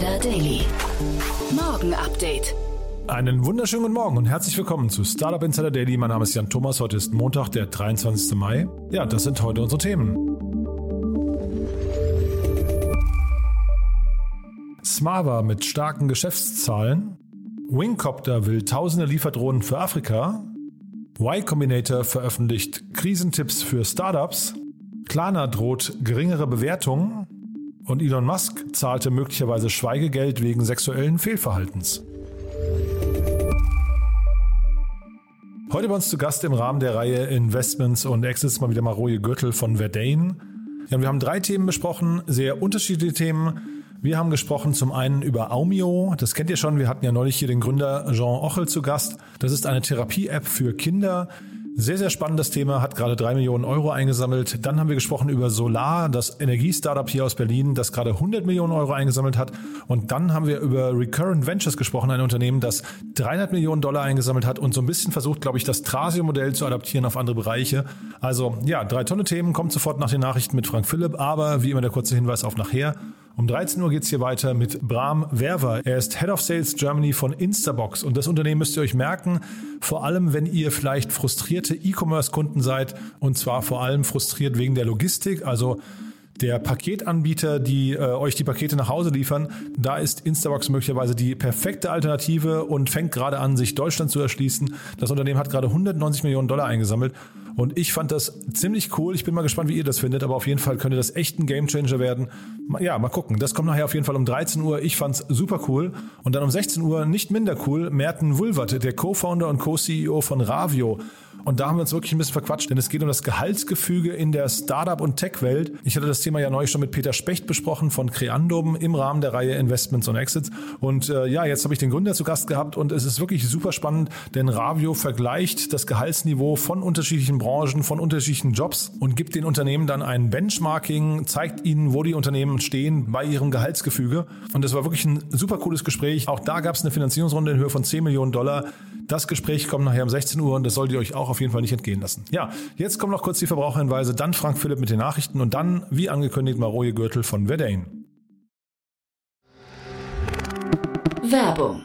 Insider Daily. Morgen Update. Einen wunderschönen guten Morgen und herzlich willkommen zu Startup Insider Daily. Mein Name ist Jan Thomas. Heute ist Montag, der 23. Mai. Ja, das sind heute unsere Themen. Smava mit starken Geschäftszahlen. Wingcopter will tausende Lieferdrohnen für Afrika. Y Combinator veröffentlicht Krisentipps für Startups. Klarna droht geringere Bewertungen. Und Elon Musk zahlte möglicherweise Schweigegeld wegen sexuellen Fehlverhaltens. Heute bei uns zu Gast im Rahmen der Reihe Investments und Exits mal wieder Maroje Gürtel von Verdane. Ja, wir haben drei Themen besprochen, sehr unterschiedliche Themen. Wir haben gesprochen zum einen über Aumio, das kennt ihr schon, wir hatten ja neulich hier den Gründer Jean Ochel zu Gast. Das ist eine Therapie-App für Kinder. Sehr, sehr spannendes Thema, hat gerade drei Millionen Euro eingesammelt. Dann haben wir gesprochen über Solar, das Energiestartup hier aus Berlin, das gerade 100 Millionen Euro eingesammelt hat. Und dann haben wir über Recurrent Ventures gesprochen, ein Unternehmen, das 300 Millionen Dollar eingesammelt hat und so ein bisschen versucht, glaube ich, das Trasio-Modell zu adaptieren auf andere Bereiche. Also ja, drei tolle Themen, kommt sofort nach den Nachrichten mit Frank Philipp, aber wie immer der kurze Hinweis auf nachher. Um 13 Uhr geht es hier weiter mit Bram Werver. Er ist Head of Sales Germany von Instabox und das Unternehmen müsst ihr euch merken, vor allem wenn ihr vielleicht frustrierte E-Commerce-Kunden seid und zwar vor allem frustriert wegen der Logistik, also der Paketanbieter, die äh, euch die Pakete nach Hause liefern, da ist Instabox möglicherweise die perfekte Alternative und fängt gerade an, sich Deutschland zu erschließen. Das Unternehmen hat gerade 190 Millionen Dollar eingesammelt und ich fand das ziemlich cool. Ich bin mal gespannt, wie ihr das findet, aber auf jeden Fall könnte das echt ein Gamechanger werden. Ja, mal gucken. Das kommt nachher auf jeden Fall um 13 Uhr. Ich fand's super cool. Und dann um 16 Uhr nicht minder cool, Merten Wulvert, der Co-Founder und Co-CEO von Ravio. Und da haben wir uns wirklich ein bisschen verquatscht, denn es geht um das Gehaltsgefüge in der Startup- und Tech-Welt. Ich hatte das Thema ja neulich schon mit Peter Specht besprochen von Creandum im Rahmen der Reihe Investments und Exits. Und äh, ja, jetzt habe ich den Gründer zu Gast gehabt und es ist wirklich super spannend, denn Ravio vergleicht das Gehaltsniveau von unterschiedlichen Branchen, von unterschiedlichen Jobs und gibt den Unternehmen dann ein Benchmarking, zeigt ihnen, wo die Unternehmen stehen bei ihrem Gehaltsgefüge. Und das war wirklich ein super cooles Gespräch. Auch da gab es eine Finanzierungsrunde in Höhe von 10 Millionen Dollar. Das Gespräch kommt nachher um 16 Uhr und das solltet ihr euch auch auf jeden Fall nicht entgehen lassen. Ja, jetzt kommen noch kurz die Verbraucherhinweise, dann Frank Philipp mit den Nachrichten und dann, wie angekündigt, Maroje Gürtel von Verdane. Werbung.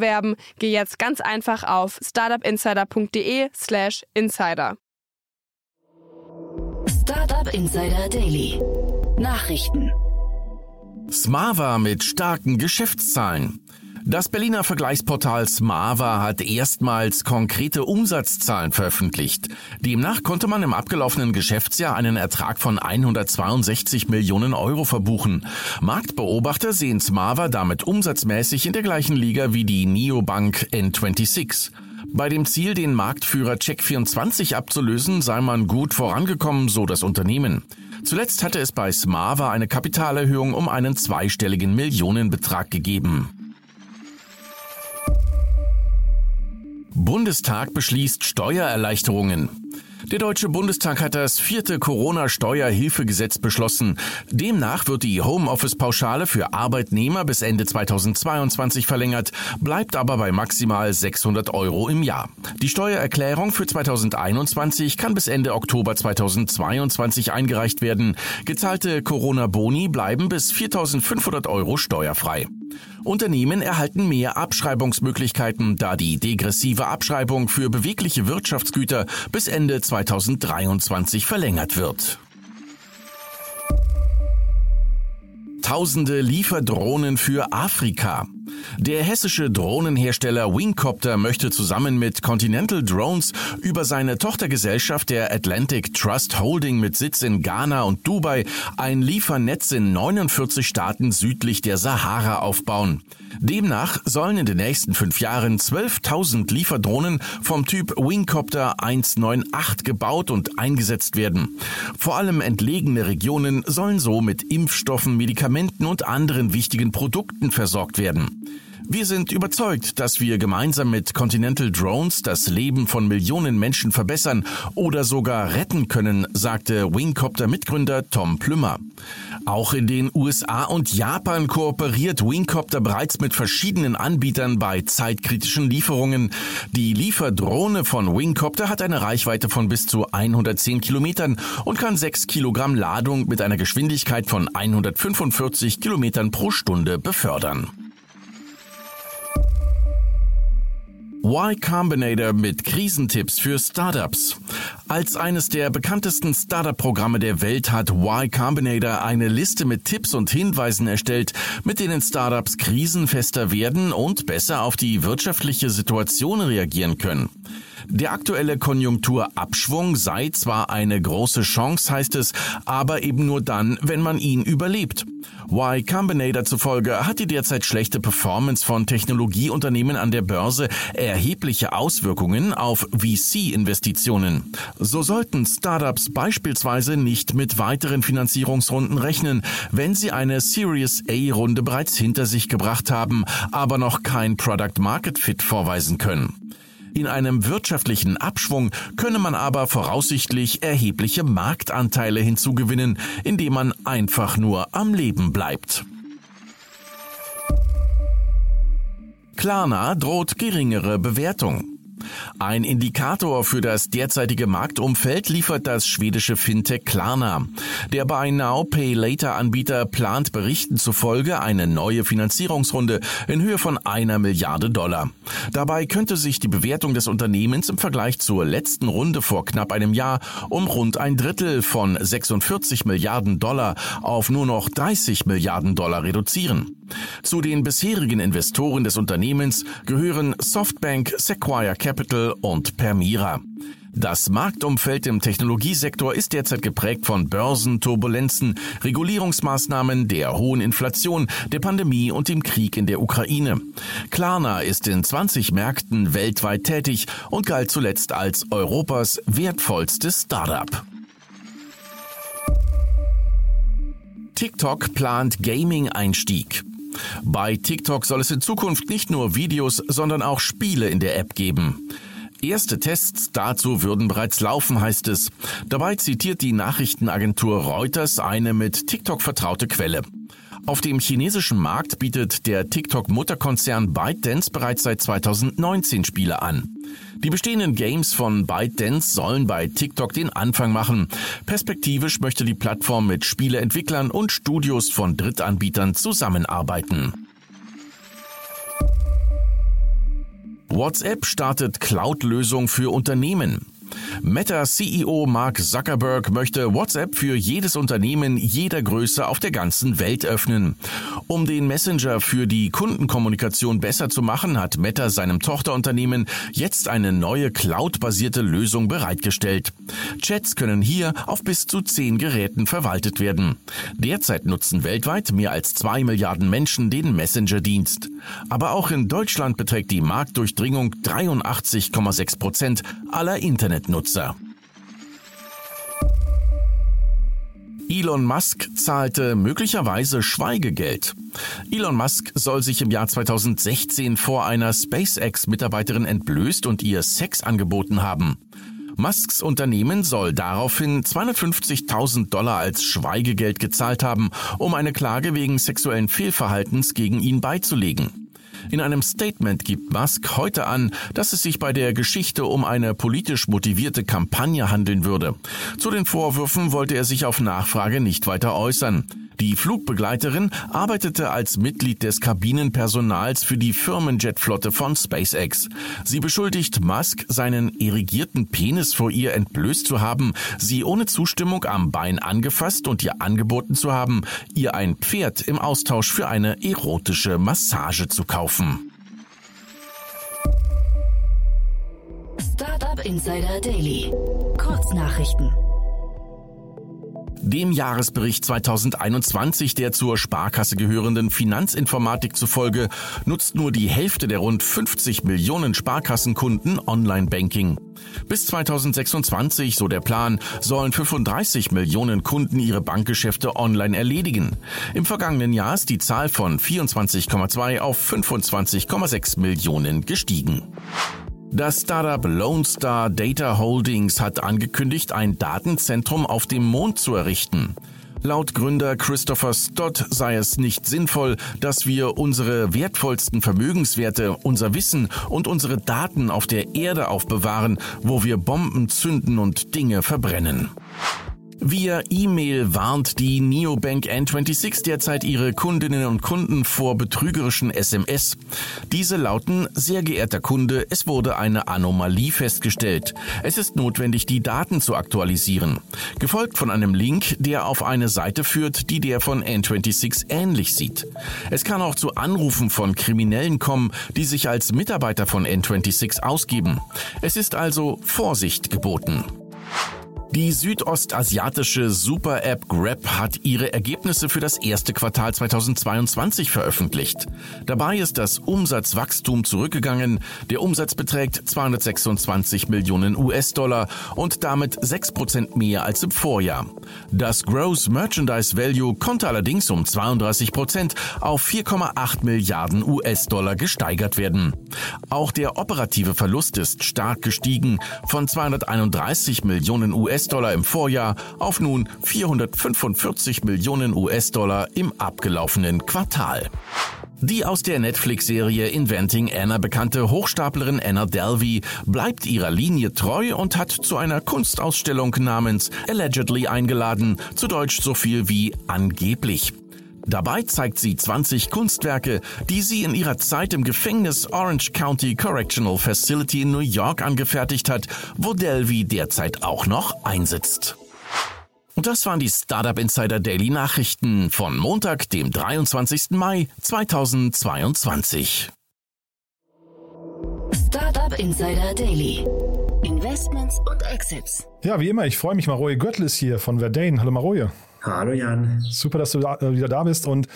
bewerben, geh jetzt ganz einfach auf startupinsider.de/slash insider. Startup Insider Daily. Nachrichten. Smava mit starken Geschäftszahlen. Das Berliner Vergleichsportal Smava hat erstmals konkrete Umsatzzahlen veröffentlicht. Demnach konnte man im abgelaufenen Geschäftsjahr einen Ertrag von 162 Millionen Euro verbuchen. Marktbeobachter sehen Smava damit umsatzmäßig in der gleichen Liga wie die Neobank N26. Bei dem Ziel, den Marktführer Check24 abzulösen, sei man gut vorangekommen, so das Unternehmen. Zuletzt hatte es bei Smava eine Kapitalerhöhung um einen zweistelligen Millionenbetrag gegeben. Bundestag beschließt Steuererleichterungen. Der Deutsche Bundestag hat das vierte Corona-Steuerhilfegesetz beschlossen. Demnach wird die Homeoffice-Pauschale für Arbeitnehmer bis Ende 2022 verlängert, bleibt aber bei maximal 600 Euro im Jahr. Die Steuererklärung für 2021 kann bis Ende Oktober 2022 eingereicht werden. Gezahlte Corona-Boni bleiben bis 4.500 Euro steuerfrei. Unternehmen erhalten mehr Abschreibungsmöglichkeiten, da die degressive Abschreibung für bewegliche Wirtschaftsgüter bis Ende 2023 verlängert wird. Tausende Lieferdrohnen für Afrika. Der hessische Drohnenhersteller Wingcopter möchte zusammen mit Continental Drones über seine Tochtergesellschaft der Atlantic Trust Holding mit Sitz in Ghana und Dubai ein Liefernetz in 49 Staaten südlich der Sahara aufbauen. Demnach sollen in den nächsten fünf Jahren 12.000 Lieferdrohnen vom Typ Wingcopter 198 gebaut und eingesetzt werden. Vor allem entlegene Regionen sollen so mit Impfstoffen, Medikamenten und anderen wichtigen Produkten versorgt werden. Wir sind überzeugt, dass wir gemeinsam mit Continental Drones das Leben von Millionen Menschen verbessern oder sogar retten können, sagte Wingcopter-Mitgründer Tom Plümmer. Auch in den USA und Japan kooperiert Wingcopter bereits mit verschiedenen Anbietern bei zeitkritischen Lieferungen. Die Lieferdrohne von Wingcopter hat eine Reichweite von bis zu 110 Kilometern und kann 6 Kilogramm Ladung mit einer Geschwindigkeit von 145 Kilometern pro Stunde befördern. Y Combinator mit Krisentipps für Startups. Als eines der bekanntesten Startup-Programme der Welt hat Y Combinator eine Liste mit Tipps und Hinweisen erstellt, mit denen Startups krisenfester werden und besser auf die wirtschaftliche Situation reagieren können. Der aktuelle Konjunkturabschwung sei zwar eine große Chance, heißt es, aber eben nur dann, wenn man ihn überlebt. Y Combinator zufolge hat die derzeit schlechte Performance von Technologieunternehmen an der Börse erhebliche Auswirkungen auf VC-Investitionen. So sollten Startups beispielsweise nicht mit weiteren Finanzierungsrunden rechnen, wenn sie eine Series A-Runde bereits hinter sich gebracht haben, aber noch kein Product Market Fit vorweisen können. In einem wirtschaftlichen Abschwung könne man aber voraussichtlich erhebliche Marktanteile hinzugewinnen, indem man einfach nur am Leben bleibt. Klarna droht geringere Bewertung. Ein Indikator für das derzeitige Marktumfeld liefert das schwedische Fintech Klarna. Der Buy Now Pay Later Anbieter plant Berichten zufolge eine neue Finanzierungsrunde in Höhe von einer Milliarde Dollar. Dabei könnte sich die Bewertung des Unternehmens im Vergleich zur letzten Runde vor knapp einem Jahr um rund ein Drittel von 46 Milliarden Dollar auf nur noch 30 Milliarden Dollar reduzieren. Zu den bisherigen Investoren des Unternehmens gehören Softbank, Sequoia Capital und Permira. Das Marktumfeld im Technologiesektor ist derzeit geprägt von Börsenturbulenzen, Regulierungsmaßnahmen, der hohen Inflation, der Pandemie und dem Krieg in der Ukraine. Klarna ist in 20 Märkten weltweit tätig und galt zuletzt als Europas wertvollstes Startup. TikTok plant Gaming-Einstieg. Bei TikTok soll es in Zukunft nicht nur Videos, sondern auch Spiele in der App geben. Erste Tests dazu würden bereits laufen, heißt es. Dabei zitiert die Nachrichtenagentur Reuters eine mit TikTok vertraute Quelle. Auf dem chinesischen Markt bietet der TikTok-Mutterkonzern ByteDance bereits seit 2019 Spiele an. Die bestehenden Games von ByteDance sollen bei TikTok den Anfang machen. Perspektivisch möchte die Plattform mit Spieleentwicklern und Studios von Drittanbietern zusammenarbeiten. WhatsApp startet Cloud-Lösung für Unternehmen. Meta-CEO Mark Zuckerberg möchte WhatsApp für jedes Unternehmen jeder Größe auf der ganzen Welt öffnen. Um den Messenger für die Kundenkommunikation besser zu machen, hat Meta seinem Tochterunternehmen jetzt eine neue cloud-basierte Lösung bereitgestellt. Chats können hier auf bis zu zehn Geräten verwaltet werden. Derzeit nutzen weltweit mehr als zwei Milliarden Menschen den Messenger-Dienst. Aber auch in Deutschland beträgt die Marktdurchdringung 83,6 Prozent aller Internetnutzer. Nutzer. Elon Musk zahlte möglicherweise Schweigegeld. Elon Musk soll sich im Jahr 2016 vor einer SpaceX-Mitarbeiterin entblößt und ihr Sex angeboten haben. Musks Unternehmen soll daraufhin 250.000 Dollar als Schweigegeld gezahlt haben, um eine Klage wegen sexuellen Fehlverhaltens gegen ihn beizulegen. In einem Statement gibt Musk heute an, dass es sich bei der Geschichte um eine politisch motivierte Kampagne handeln würde. Zu den Vorwürfen wollte er sich auf Nachfrage nicht weiter äußern. Die Flugbegleiterin arbeitete als Mitglied des Kabinenpersonals für die Firmenjetflotte von SpaceX. Sie beschuldigt Musk, seinen irrigierten Penis vor ihr entblößt zu haben, sie ohne Zustimmung am Bein angefasst und ihr angeboten zu haben, ihr ein Pferd im Austausch für eine erotische Massage zu kaufen. Startup Insider Daily. Kurznachrichten. Dem Jahresbericht 2021 der zur Sparkasse gehörenden Finanzinformatik zufolge nutzt nur die Hälfte der rund 50 Millionen Sparkassenkunden Online-Banking. Bis 2026, so der Plan, sollen 35 Millionen Kunden ihre Bankgeschäfte online erledigen. Im vergangenen Jahr ist die Zahl von 24,2 auf 25,6 Millionen gestiegen. Das Startup Lone Star Data Holdings hat angekündigt, ein Datenzentrum auf dem Mond zu errichten. Laut Gründer Christopher Stott sei es nicht sinnvoll, dass wir unsere wertvollsten Vermögenswerte, unser Wissen und unsere Daten auf der Erde aufbewahren, wo wir Bomben zünden und Dinge verbrennen. Via E-Mail warnt die Neobank N26 derzeit ihre Kundinnen und Kunden vor betrügerischen SMS. Diese lauten, sehr geehrter Kunde, es wurde eine Anomalie festgestellt. Es ist notwendig, die Daten zu aktualisieren. Gefolgt von einem Link, der auf eine Seite führt, die der von N26 ähnlich sieht. Es kann auch zu Anrufen von Kriminellen kommen, die sich als Mitarbeiter von N26 ausgeben. Es ist also Vorsicht geboten. Die südostasiatische Super-App Grab hat ihre Ergebnisse für das erste Quartal 2022 veröffentlicht. Dabei ist das Umsatzwachstum zurückgegangen. Der Umsatz beträgt 226 Millionen US-Dollar und damit 6 Prozent mehr als im Vorjahr. Das Gross Merchandise Value konnte allerdings um 32 Prozent auf 4,8 Milliarden US-Dollar gesteigert werden. Auch der operative Verlust ist stark gestiegen von 231 Millionen US US-Dollar im Vorjahr auf nun 445 Millionen US-Dollar im abgelaufenen Quartal. Die aus der Netflix-Serie Inventing Anna bekannte Hochstaplerin Anna Delvey bleibt ihrer Linie treu und hat zu einer Kunstausstellung namens Allegedly eingeladen, zu Deutsch so viel wie angeblich. Dabei zeigt sie 20 Kunstwerke, die sie in ihrer Zeit im Gefängnis Orange County Correctional Facility in New York angefertigt hat, wo Delvey derzeit auch noch einsitzt. Und das waren die Startup Insider Daily Nachrichten von Montag, dem 23. Mai 2022. Startup Insider Daily. Investments und Exits. Ja, wie immer, ich freue mich. Maroje Göttl ist hier von Verdane. Hallo Maroje. Hallo Jan. Super, dass du da, äh, wieder da bist. Und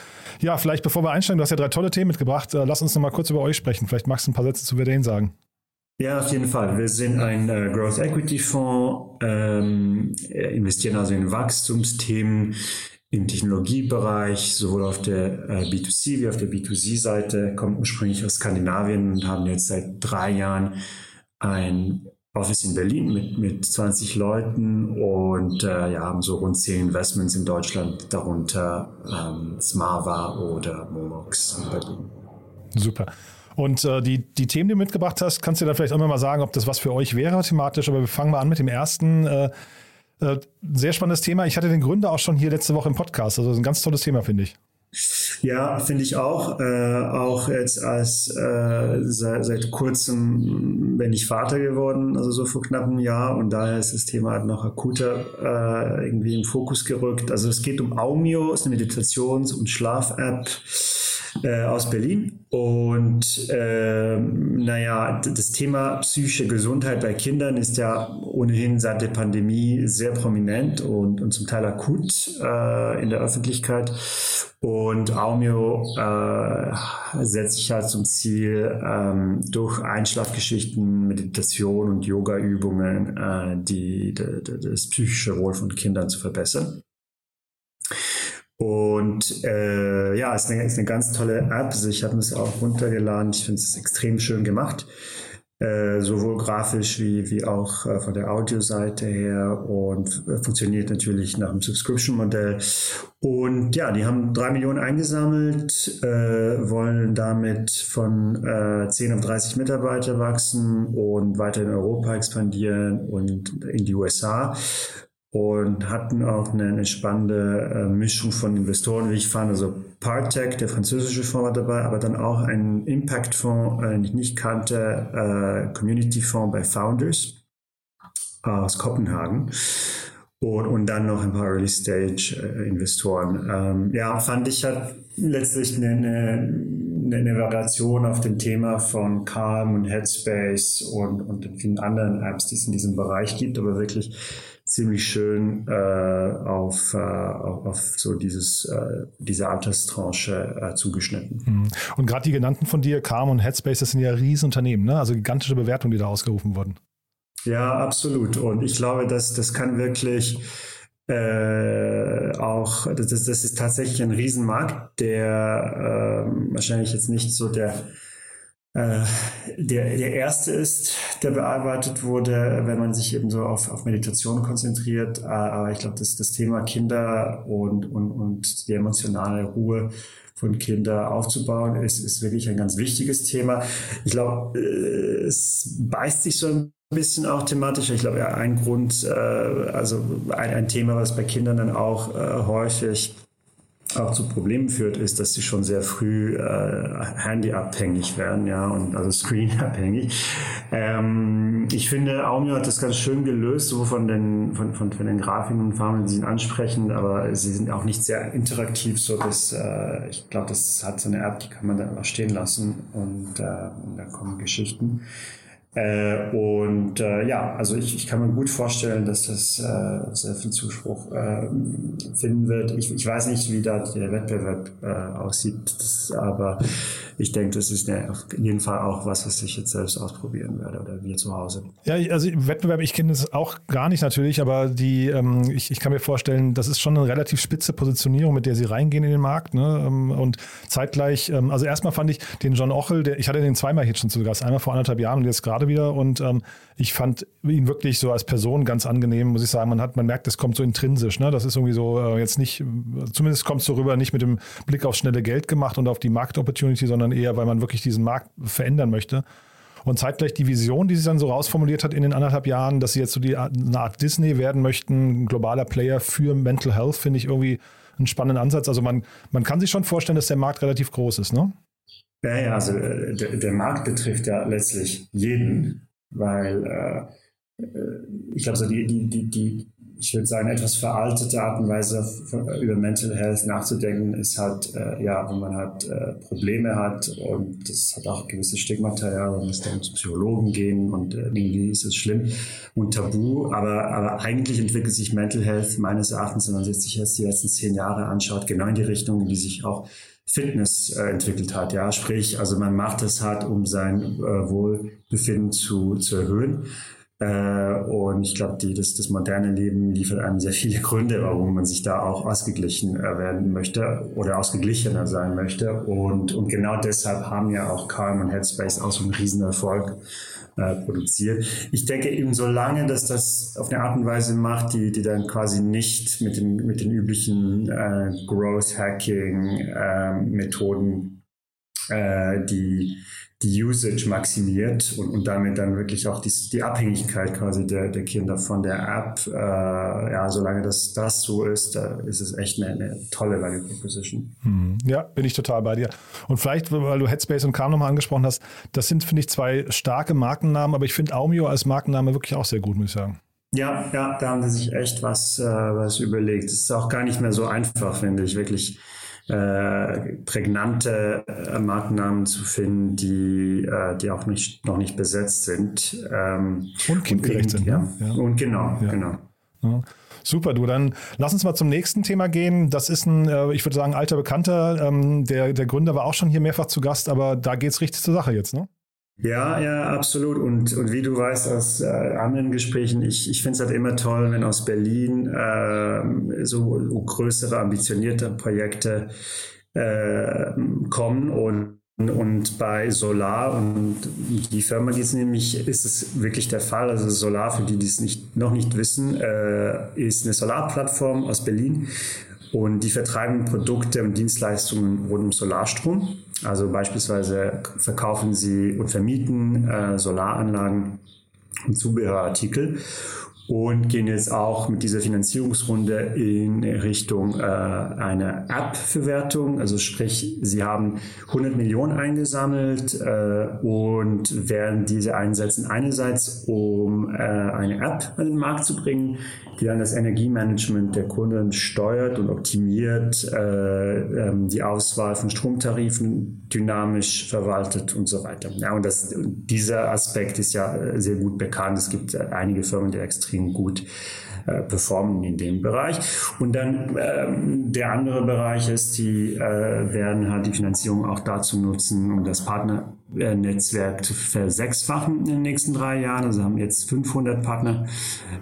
ja, vielleicht bevor wir einsteigen, du hast ja drei tolle Themen mitgebracht. Äh, lass uns noch mal kurz über euch sprechen. Vielleicht magst du ein paar Sätze zu Verdane sagen. Ja, auf jeden Fall. Wir sind ein äh, Growth Equity Fonds, ähm, investieren also in Wachstumsthemen im Technologiebereich, sowohl auf der äh, B2C wie auf der B2C-Seite, kommen ursprünglich aus Skandinavien und haben jetzt seit drei Jahren ein Office in Berlin mit, mit 20 Leuten und äh, ja, haben so rund 10 Investments in Deutschland, darunter ähm, Smava oder Momox in Berlin. Super. Und äh, die, die Themen, die du mitgebracht hast, kannst du da vielleicht auch mal sagen, ob das was für euch wäre thematisch, aber wir fangen mal an mit dem ersten. Äh, äh, sehr spannendes Thema. Ich hatte den Gründer auch schon hier letzte Woche im Podcast. Also ein ganz tolles Thema, finde ich. Ja, finde ich auch. Äh, auch jetzt als äh, seit, seit kurzem bin ich Vater geworden, also so vor knapp einem Jahr und daher ist das Thema halt noch akuter äh, irgendwie im Fokus gerückt. Also es geht um Aumio, ist eine Meditations- und Schlaf-App äh, aus Berlin. Und äh, naja, das Thema psychische Gesundheit bei Kindern ist ja ohnehin seit der Pandemie sehr prominent und, und zum Teil akut äh, in der Öffentlichkeit. Und Aumio äh, setzt sich halt zum Ziel, ähm, durch Einschlafgeschichten, Meditation und Yoga-Übungen äh, die, die, das psychische Wohl von Kindern zu verbessern. Und äh, ja, es ist, eine, ist eine ganz tolle App. Also ich habe es auch runtergeladen. Ich finde es extrem schön gemacht. Äh, sowohl grafisch wie, wie auch äh, von der Audioseite her und äh, funktioniert natürlich nach dem Subscription-Modell. Und ja, die haben drei Millionen eingesammelt, äh, wollen damit von äh, 10 auf 30 Mitarbeiter wachsen und weiter in Europa expandieren und in die USA. Und hatten auch eine, spannende äh, Mischung von Investoren, wie ich fand. Also Partech, der französische Fonds war dabei, aber dann auch ein Impact-Fonds, äh, den ich nicht kannte, äh, Community-Fonds bei Founders aus Kopenhagen. Und, und dann noch ein paar Early-Stage-Investoren. Ähm, ja, fand ich halt letztlich eine, eine, eine Variation auf dem Thema von Calm und Headspace und, und vielen anderen Apps, die es in diesem Bereich gibt, aber wirklich ziemlich schön äh, auf, äh, auf, so dieses, äh, diese Alterstranche äh, zugeschnitten. Mhm. Und gerade die genannten von dir, Calm und Headspace, das sind ja Riesenunternehmen, ne? also gigantische Bewertungen, die da ausgerufen wurden. Ja, absolut. Und ich glaube, dass das kann wirklich äh, auch, das, das ist tatsächlich ein Riesenmarkt, der äh, wahrscheinlich jetzt nicht so der äh, der, der erste ist, der bearbeitet wurde, wenn man sich eben so auf, auf Meditation konzentriert. Äh, aber ich glaube, dass das Thema Kinder und, und, und die emotionale Ruhe von Kindern aufzubauen, ist, ist wirklich ein ganz wichtiges Thema. Ich glaube, äh, es beißt sich so ein bisschen auch thematisch. Ich glaube, ja, ein Grund, also ein, ein Thema, was bei Kindern dann auch häufig auch zu Problemen führt, ist, dass sie schon sehr früh äh, handyabhängig werden, ja, und also screenabhängig. Ähm, ich finde, Aumio hat das ganz schön gelöst, so von den, von, von, von den Grafiken und Farben, die sind ansprechend, aber sie sind auch nicht sehr interaktiv, so dass äh, ich glaube, das hat so eine App, die kann man dann einfach stehen lassen und, äh, und da kommen Geschichten. Äh, und äh, ja, also ich, ich kann mir gut vorstellen, dass das äh, sehr viel Zuspruch äh, finden wird. Ich, ich weiß nicht, wie da der Wettbewerb äh, aussieht, das, aber ich denke, das ist eine, auf jeden Fall auch was, was ich jetzt selbst ausprobieren werde oder wir zu Hause. Ja, also Wettbewerb, ich kenne das auch gar nicht natürlich, aber die, ähm, ich, ich kann mir vorstellen, das ist schon eine relativ spitze Positionierung, mit der sie reingehen in den Markt. Ne? Ähm, und zeitgleich, ähm, also erstmal fand ich den John Ochel, der, ich hatte den zweimal jetzt schon zu Gast, einmal vor anderthalb Jahren und jetzt gerade gerade wieder und ähm, ich fand ihn wirklich so als Person ganz angenehm, muss ich sagen. Man hat, man merkt, es kommt so intrinsisch. Ne? Das ist irgendwie so äh, jetzt nicht, zumindest kommt es so rüber, nicht mit dem Blick aufs schnelle Geld gemacht und auf die Markt-Opportunity, sondern eher, weil man wirklich diesen Markt verändern möchte. Und zeitgleich die Vision, die sie dann so rausformuliert hat in den anderthalb Jahren, dass sie jetzt so die, eine Art Disney werden möchten, globaler Player für Mental Health, finde ich irgendwie einen spannenden Ansatz. Also man, man kann sich schon vorstellen, dass der Markt relativ groß ist, ne? Ja, ja, also äh, der, der Markt betrifft ja letztlich jeden, weil äh, äh ich glaube, so die, die, die, die, ich würde sagen, etwas veraltete Art und Weise über Mental Health nachzudenken, ist halt, äh, ja, wenn man halt äh, Probleme hat und das hat auch gewisse Stigmata, ja, man muss dann zum Psychologen gehen und äh, irgendwie ist es schlimm und tabu, aber, aber eigentlich entwickelt sich Mental Health meines Erachtens, wenn man sich jetzt die letzten zehn Jahre anschaut, genau in die Richtung, in die sich auch Fitness äh, entwickelt hat. Ja, sprich, also man macht es halt, um sein äh, Wohlbefinden zu, zu erhöhen. Äh, und ich glaube, das, das moderne Leben liefert einem sehr viele Gründe, warum man sich da auch ausgeglichen äh, werden möchte oder ausgeglichener sein möchte. Und, und genau deshalb haben ja auch Calm und Headspace auch so einen Riesenerfolg äh, produziert. Ich denke eben, solange dass das auf eine Art und Weise macht, die, die dann quasi nicht mit den, mit den üblichen äh, Growth Hacking äh, Methoden äh, die die Usage maximiert und, und damit dann wirklich auch die, die Abhängigkeit quasi der, der Kinder von der App. Äh, ja, solange das, das so ist, da ist es echt eine, eine tolle Value Proposition. Hm. Ja, bin ich total bei dir. Und vielleicht, weil du Headspace und Calm nochmal angesprochen hast, das sind, finde ich, zwei starke Markennamen, aber ich finde Aumio als Markenname wirklich auch sehr gut, muss ich sagen. Ja, ja, da haben sie sich echt was, äh, was überlegt. Es ist auch gar nicht mehr so einfach, finde ich, wirklich äh, prägnante äh, Markennamen zu finden, die, äh, die auch nicht, noch nicht besetzt sind. Ähm, und kindgerecht sind. Ja. ja. Und genau, ja. genau. Ja. Super, du. Dann lass uns mal zum nächsten Thema gehen. Das ist ein, äh, ich würde sagen, alter Bekannter. Ähm, der, der Gründer war auch schon hier mehrfach zu Gast, aber da geht es richtig zur Sache jetzt, ne? Ja, ja, absolut. Und, und wie du weißt aus äh, anderen Gesprächen, ich, ich finde es halt immer toll, wenn aus Berlin äh, so, größere, ambitionierte Projekte äh, kommen und und bei Solar und die Firma geht es nämlich, ist es wirklich der Fall. Also Solar, für die, die es nicht, noch nicht wissen, äh, ist eine Solarplattform aus Berlin und die vertreiben Produkte und Dienstleistungen rund um Solarstrom. Also beispielsweise verkaufen sie und vermieten äh, Solaranlagen und Zubehörartikel. Und gehen jetzt auch mit dieser Finanzierungsrunde in Richtung äh, einer App-Verwertung. Also sprich, sie haben 100 Millionen eingesammelt äh, und werden diese einsetzen einerseits, um äh, eine App an den Markt zu bringen, die dann das Energiemanagement der Kunden steuert und optimiert, äh, ähm, die Auswahl von Stromtarifen dynamisch verwaltet und so weiter. Ja, und das, dieser Aspekt ist ja sehr gut bekannt. Es gibt einige Firmen, die extrem gut äh, performen in dem Bereich. Und dann ähm, der andere Bereich ist, die äh, werden halt die Finanzierung auch dazu nutzen, um das Partnernetzwerk zu versechsfachen in den nächsten drei Jahren. Also haben jetzt 500 Partner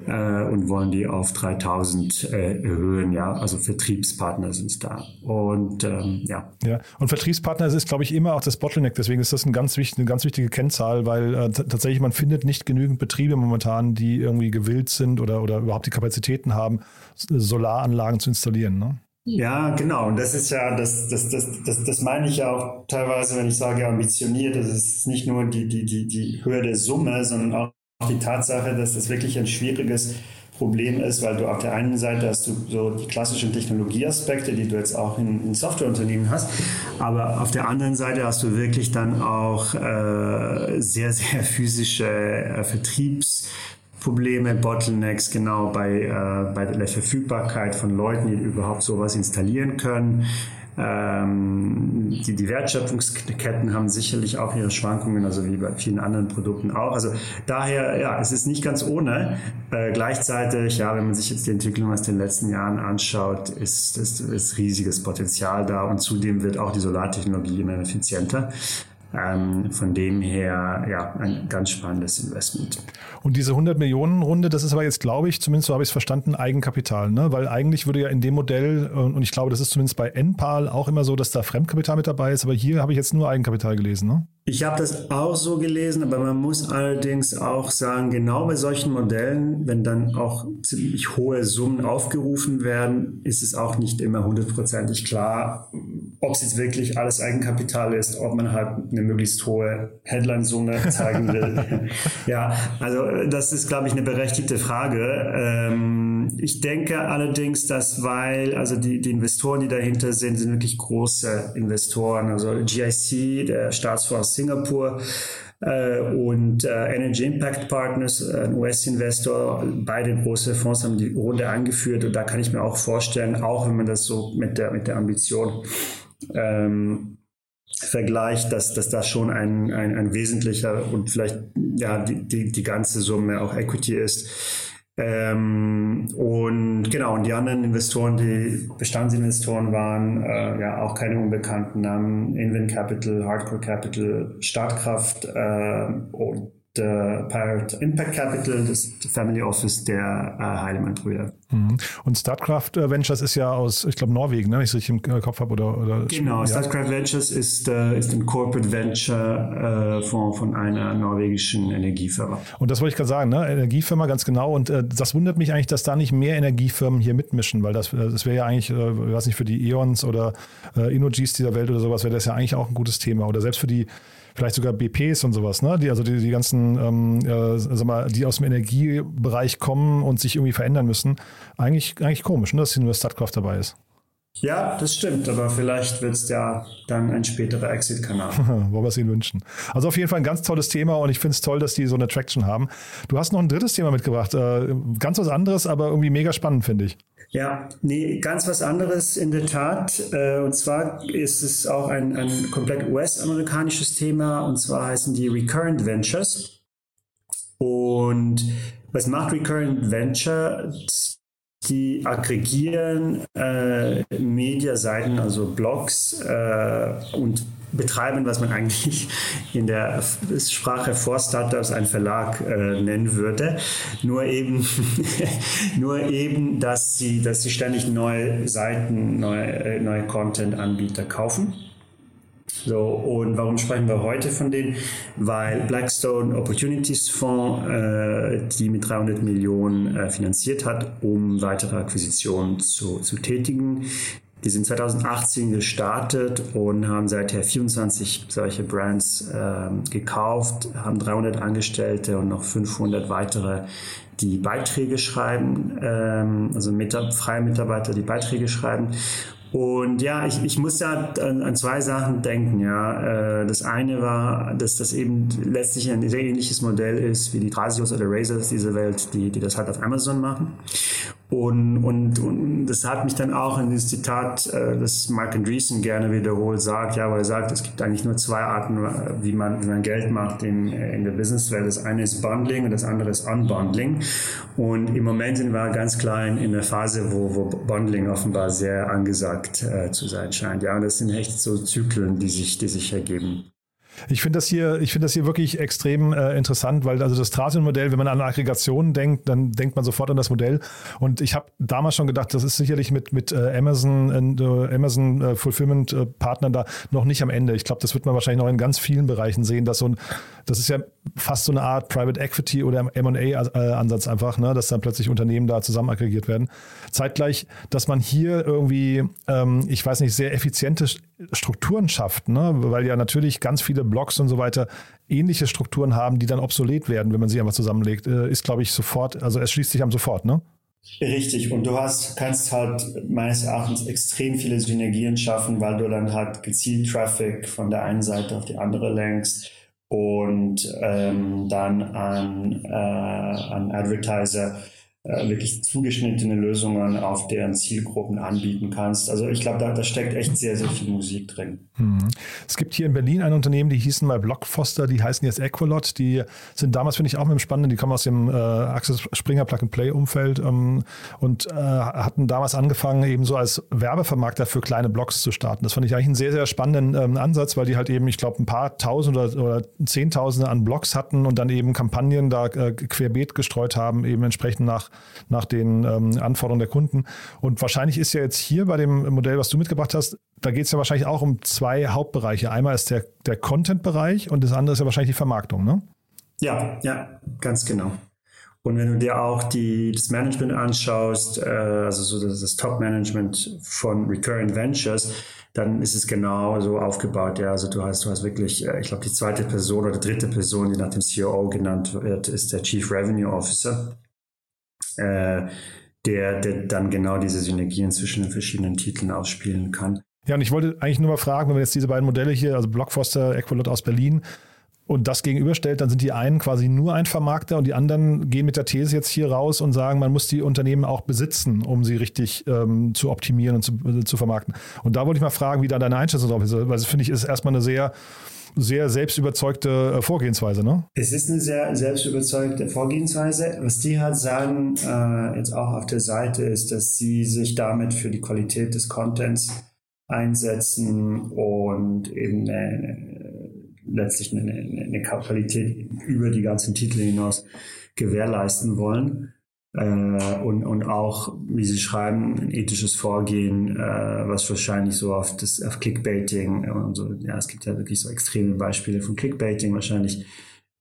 äh, und wollen die auf 3000 äh, erhöhen. Ja, also Vertriebspartner sind da. Und ähm, ja. Ja, und Vertriebspartner ist, glaube ich, immer auch das Bottleneck. Deswegen ist das ein ganz wichtig, eine ganz wichtige Kennzahl, weil äh, tatsächlich man findet nicht genügend Betriebe momentan, die irgendwie gewillt sind oder, oder überhaupt die Kapazitäten haben, Solaranlagen zu installieren. Ne? Ja, genau. Und das ist ja, das, das, das, das, das meine ich ja auch teilweise, wenn ich sage ambitioniert. Das ist nicht nur die, die, die, die Höhe der Summe, sondern auch die Tatsache, dass das wirklich ein schwieriges Problem ist, weil du auf der einen Seite hast du so die klassischen Technologieaspekte, die du jetzt auch in, in Softwareunternehmen hast, aber auf der anderen Seite hast du wirklich dann auch äh, sehr, sehr physische äh, Vertriebs- Probleme, Bottlenecks, genau bei, äh, bei der Verfügbarkeit von Leuten, die überhaupt sowas installieren können. Ähm, die, die Wertschöpfungsketten haben sicherlich auch ihre Schwankungen, also wie bei vielen anderen Produkten auch. Also daher, ja, es ist nicht ganz ohne. Äh, gleichzeitig, ja, wenn man sich jetzt die Entwicklung aus den letzten Jahren anschaut, ist, ist, ist riesiges Potenzial da und zudem wird auch die Solartechnologie immer effizienter. Ähm, von dem her, ja, ein ganz spannendes Investment. Und diese 100 Millionen Runde, das ist aber jetzt, glaube ich, zumindest so habe ich es verstanden, Eigenkapital, ne? Weil eigentlich würde ja in dem Modell, und ich glaube, das ist zumindest bei NPAL auch immer so, dass da Fremdkapital mit dabei ist, aber hier habe ich jetzt nur Eigenkapital gelesen, ne? Ich habe das auch so gelesen, aber man muss allerdings auch sagen, genau bei solchen Modellen, wenn dann auch ziemlich hohe Summen aufgerufen werden, ist es auch nicht immer hundertprozentig klar, ob es jetzt wirklich alles Eigenkapital ist, ob man halt eine möglichst hohe Headline-Summe zeigen will. ja, also das ist, glaube ich, eine berechtigte Frage. Ähm, ich denke allerdings, dass weil, also die, die Investoren, die dahinter sind, sind wirklich große Investoren. Also GIC, der Staatsfonds Singapur äh, und äh, Energy Impact Partners, äh, ein US-Investor. Beide große Fonds haben die Runde angeführt und da kann ich mir auch vorstellen, auch wenn man das so mit der, mit der Ambition ähm, vergleicht, dass, dass das schon ein, ein, ein wesentlicher und vielleicht ja die, die, die ganze Summe auch Equity ist. Ähm, und genau, und die anderen Investoren, die Bestandsinvestoren waren, äh, ja auch keine unbekannten Namen, Invent Capital, Hardcore Capital, Startkraft äh, und äh, Pirate Impact Capital, das Family Office der äh, Heilemann-Brüder. Mhm. Und Startcraft äh, Ventures ist ja aus, ich glaube, Norwegen, ne? wenn ich es richtig im Kopf habe. Oder, oder genau, ja. Startcraft Ventures ist, äh, ist ein Corporate Venture äh, von, von einer norwegischen Energiefirma. Und das wollte ich gerade sagen, ne? Energiefirma, ganz genau. Und äh, das wundert mich eigentlich, dass da nicht mehr Energiefirmen hier mitmischen, weil das, äh, das wäre ja eigentlich, äh, ich weiß nicht, für die E.ONs oder äh, Innogs dieser Welt oder sowas, wäre das ja eigentlich auch ein gutes Thema. Oder selbst für die vielleicht sogar BPs und sowas, ne? Die, also die, die ganzen, ähm, äh, sag mal, die aus dem Energiebereich kommen und sich irgendwie verändern müssen. Eigentlich, eigentlich komisch, ne, dass hier nur Statkraft dabei ist. Ja, das stimmt, aber vielleicht wird es ja dann ein späterer Exit-Kanal. Wollen wir es Ihnen wünschen. Also auf jeden Fall ein ganz tolles Thema und ich finde es toll, dass die so eine Traction haben. Du hast noch ein drittes Thema mitgebracht, äh, ganz was anderes, aber irgendwie mega spannend, finde ich. Ja, nee, ganz was anderes in der Tat. Äh, und zwar ist es auch ein, ein komplett US-amerikanisches Thema und zwar heißen die Recurrent Ventures. Und was macht Recurrent Ventures? Die aggregieren äh, Mediaseiten, also Blogs äh, und betreiben, was man eigentlich in der Sprache vor Startups ein Verlag äh, nennen würde. Nur eben, nur eben, dass sie, dass sie ständig neue Seiten, neue, äh, neue Content-Anbieter kaufen. So, und warum sprechen wir heute von denen? Weil Blackstone Opportunities Fonds äh, die mit 300 Millionen äh, finanziert hat, um weitere Akquisitionen zu, zu tätigen. Die sind 2018 gestartet und haben seither 24 solche Brands äh, gekauft, haben 300 Angestellte und noch 500 weitere, die Beiträge schreiben, ähm, also mit, freie Mitarbeiter, die Beiträge schreiben. Und ja, ich, ich muss da an, an zwei Sachen denken. Ja, äh, das eine war, dass das eben letztlich ein sehr ähnliches Modell ist wie die Trasios oder Razors dieser Welt, die, die das halt auf Amazon machen. Und, und, und das hat mich dann auch in dieses Zitat, äh, das Mark Andreessen gerne wiederholt sagt, ja, weil er sagt, es gibt eigentlich nur zwei Arten, wie man, wie man Geld macht in, in der Businesswelt. Das eine ist Bundling und das andere ist Unbundling. Und im Moment sind wir ganz klein in der Phase, wo, wo Bundling offenbar sehr angesagt äh, zu sein scheint. Ja, und das sind echt so Zyklen, die sich, die sich ergeben. Ich finde das hier, das hier wirklich extrem äh, interessant, weil also das Trasion-Modell, wenn man an Aggregationen denkt, dann denkt man sofort an das Modell. Und ich habe damals schon gedacht, das ist sicherlich mit mit äh, Amazon, äh, Amazon äh, Fulfillment äh, da noch nicht am Ende. Ich glaube, das wird man wahrscheinlich noch in ganz vielen Bereichen sehen, dass so ein, das ist ja fast so eine Art Private Equity oder M&A-Ansatz einfach, ne, dass dann plötzlich Unternehmen da zusammen aggregiert werden. Zeitgleich, dass man hier irgendwie, ähm, ich weiß nicht, sehr effiziente Strukturen schafft, ne, weil ja natürlich ganz viele Blogs und so weiter ähnliche Strukturen haben, die dann obsolet werden, wenn man sie einfach zusammenlegt, äh, ist, glaube ich, sofort, also es schließt sich am sofort, ne? Richtig. Und du hast, kannst halt meines Erachtens extrem viele Synergien schaffen, weil du dann halt gezielt Traffic von der einen Seite auf die andere lenkst und ähm, dann an, äh, an Advertiser äh, wirklich zugeschnittene Lösungen auf deren Zielgruppen anbieten kannst. Also ich glaube, da, da steckt echt sehr, sehr viel Musik drin. Mhm. Es gibt hier in Berlin ein Unternehmen, die hießen mal Blockfoster, die heißen jetzt Equalot. Die sind damals, finde ich, auch mit dem Spannenden, die kommen aus dem äh, Axel Springer Plug-and-Play-Umfeld ähm, und äh, hatten damals angefangen, eben so als Werbevermarkter für kleine Blogs zu starten. Das fand ich eigentlich einen sehr, sehr spannenden ähm, Ansatz, weil die halt eben, ich glaube, ein paar Tausend oder, oder Zehntausende an Blogs hatten und dann eben Kampagnen da äh, querbeet gestreut haben, eben entsprechend nach nach den ähm, Anforderungen der Kunden. Und wahrscheinlich ist ja jetzt hier bei dem Modell, was du mitgebracht hast, da geht es ja wahrscheinlich auch um zwei Hauptbereiche. Einmal ist der, der Content-Bereich und das andere ist ja wahrscheinlich die Vermarktung, ne? Ja, ja, ganz genau. Und wenn du dir auch die, das Management anschaust, äh, also so das, das Top-Management von Recurrent Ventures, dann ist es genau so aufgebaut. Ja, also du hast, du hast wirklich, äh, ich glaube, die zweite Person oder dritte Person, die nach dem COO genannt wird, ist der Chief Revenue Officer äh, der, der dann genau diese Synergien zwischen den verschiedenen Titeln ausspielen kann. Ja, und ich wollte eigentlich nur mal fragen, wenn man jetzt diese beiden Modelle hier, also Blockfoster, Equalot aus Berlin, und das gegenüberstellt, dann sind die einen quasi nur ein Vermarkter und die anderen gehen mit der These jetzt hier raus und sagen, man muss die Unternehmen auch besitzen, um sie richtig ähm, zu optimieren und zu, äh, zu vermarkten. Und da wollte ich mal fragen, wie da deine Einschätzung drauf ist, weil das finde ich ist erstmal eine sehr sehr selbstüberzeugte äh, Vorgehensweise, ne? Es ist eine sehr selbstüberzeugte Vorgehensweise. Was die halt sagen, äh, jetzt auch auf der Seite, ist, dass sie sich damit für die Qualität des Contents einsetzen und eben eine, letztlich eine, eine Qualität über die ganzen Titel hinaus gewährleisten wollen äh, und, und auch, wie Sie schreiben, ein ethisches Vorgehen, äh, was wahrscheinlich so auf, das, auf Clickbaiting und so, ja, es gibt ja wirklich so extreme Beispiele von Clickbaiting wahrscheinlich,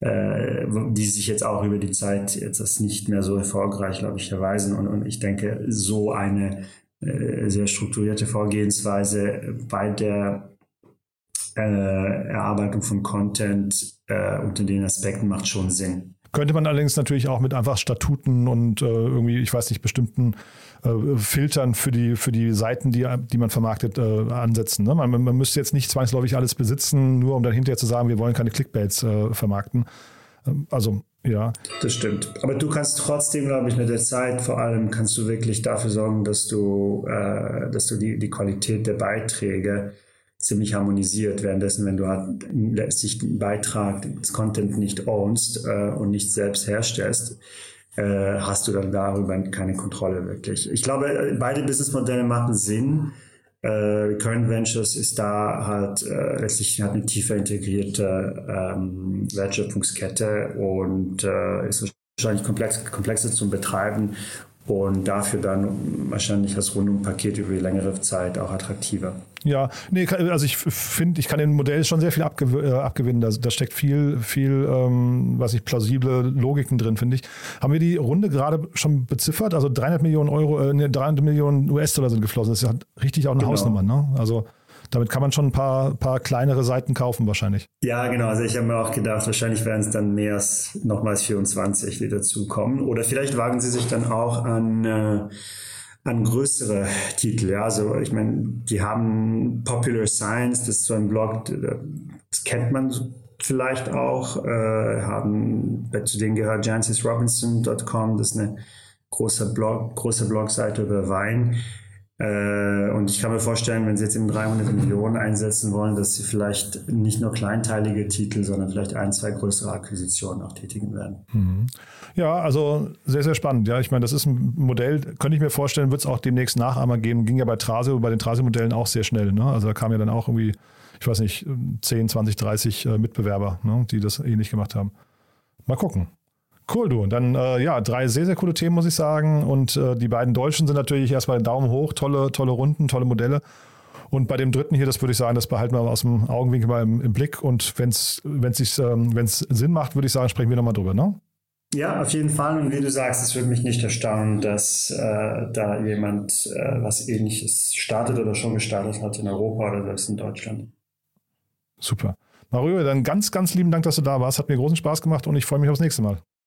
äh, die sich jetzt auch über die Zeit jetzt das nicht mehr so erfolgreich, glaube ich, erweisen. Und, und ich denke, so eine äh, sehr strukturierte Vorgehensweise bei der äh, Erarbeitung von Content äh, unter den Aspekten macht schon Sinn. Könnte man allerdings natürlich auch mit einfach Statuten und äh, irgendwie, ich weiß nicht, bestimmten äh, Filtern für die, für die Seiten, die, die man vermarktet, äh, ansetzen. Ne? Man, man müsste jetzt nicht zwangsläufig alles besitzen, nur um dann hinterher zu sagen, wir wollen keine Clickbaits äh, vermarkten. Ähm, also ja. Das stimmt. Aber du kannst trotzdem, glaube ich, mit der Zeit vor allem kannst du wirklich dafür sorgen, dass du, äh, dass du die, die Qualität der Beiträge ziemlich harmonisiert. Währenddessen, wenn du halt letztlich den Beitrag, das Content nicht ownst äh, und nicht selbst herstellst, äh, hast du dann darüber keine Kontrolle wirklich. Ich glaube, beide Businessmodelle machen Sinn. Äh, Recurrent Ventures ist da halt äh, letztlich hat eine tiefer integrierte ähm, Wertschöpfungskette und äh, ist wahrscheinlich komplex, komplexer zum Betreiben und dafür dann wahrscheinlich das Rundumpaket über die längere Zeit auch attraktiver. Ja, nee, also ich finde, ich kann dem Modell schon sehr viel abgew äh, abgewinnen. Da, da, steckt viel, viel, ähm, was ich, plausible Logiken drin, finde ich. Haben wir die Runde gerade schon beziffert? Also 300 Millionen Euro, äh, 300 Millionen US-Dollar sind geflossen. Das ist ja richtig auch eine genau. Hausnummer, ne? Also damit kann man schon ein paar, paar kleinere Seiten kaufen wahrscheinlich. Ja, genau. Also ich habe mir auch gedacht, wahrscheinlich werden es dann mehr als nochmals 24, die dazukommen. Oder vielleicht wagen sie sich dann auch an, äh, an größere Titel. Ja, also ich meine, die haben Popular Science, das ist so ein Blog, das kennt man vielleicht auch, äh, haben, zu denen gehört JancesRobinson.com, das ist eine große Blog, große Blogseite über Wein. Äh, und ich kann mir vorstellen, wenn Sie jetzt eben 300 Millionen einsetzen wollen, dass Sie vielleicht nicht nur kleinteilige Titel, sondern vielleicht ein, zwei größere Akquisitionen auch tätigen werden. Mhm. Ja, also sehr, sehr spannend. Ja, ich meine, das ist ein Modell, könnte ich mir vorstellen, wird es auch demnächst Nachahmer geben. Ging ja bei Trasio, bei den Trasio-Modellen auch sehr schnell. Ne? Also da kam ja dann auch irgendwie, ich weiß nicht, 10, 20, 30 Mitbewerber, ne, die das ähnlich gemacht haben. Mal gucken. Cool, du. Und dann, äh, ja, drei sehr, sehr coole Themen, muss ich sagen. Und äh, die beiden Deutschen sind natürlich erstmal Daumen hoch, tolle, tolle Runden, tolle Modelle. Und bei dem dritten hier, das würde ich sagen, das behalten wir aus dem Augenwinkel mal im, im Blick. Und wenn es ähm, Sinn macht, würde ich sagen, sprechen wir nochmal drüber, ne? Ja, auf jeden Fall. Und wie du sagst, es würde mich nicht erstaunen, dass äh, da jemand äh, was ähnliches startet oder schon gestartet hat in Europa oder selbst in Deutschland. Super. Mario, dann ganz, ganz lieben Dank, dass du da warst. Hat mir großen Spaß gemacht und ich freue mich aufs nächste Mal.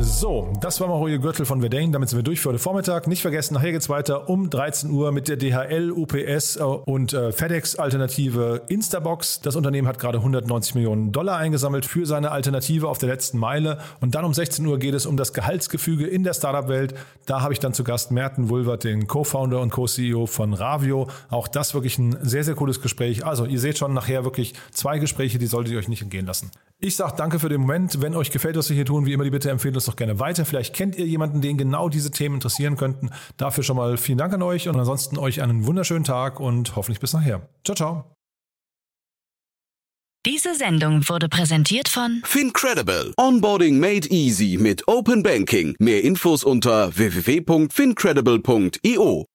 So, das war Mario Gürtel von Verdane. Damit sind wir durch für heute Vormittag. Nicht vergessen, nachher geht's weiter um 13 Uhr mit der DHL, UPS äh, und äh, FedEx Alternative Instabox. Das Unternehmen hat gerade 190 Millionen Dollar eingesammelt für seine Alternative auf der letzten Meile. Und dann um 16 Uhr geht es um das Gehaltsgefüge in der Startup-Welt. Da habe ich dann zu Gast Merten Wulvert, den Co-Founder und Co-CEO von Ravio. Auch das wirklich ein sehr, sehr cooles Gespräch. Also, ihr seht schon nachher wirklich zwei Gespräche, die solltet ihr euch nicht entgehen lassen. Ich sage danke für den Moment. Wenn euch gefällt, was wir hier tun, wie immer die Bitte empfehlen uns doch gerne weiter. Vielleicht kennt ihr jemanden, den genau diese Themen interessieren könnten. Dafür schon mal vielen Dank an euch und ansonsten euch einen wunderschönen Tag und hoffentlich bis nachher. Ciao, ciao. Diese Sendung wurde präsentiert von Fincredible. Onboarding made easy mit Open Banking. Mehr Infos unter www.fincredible.io.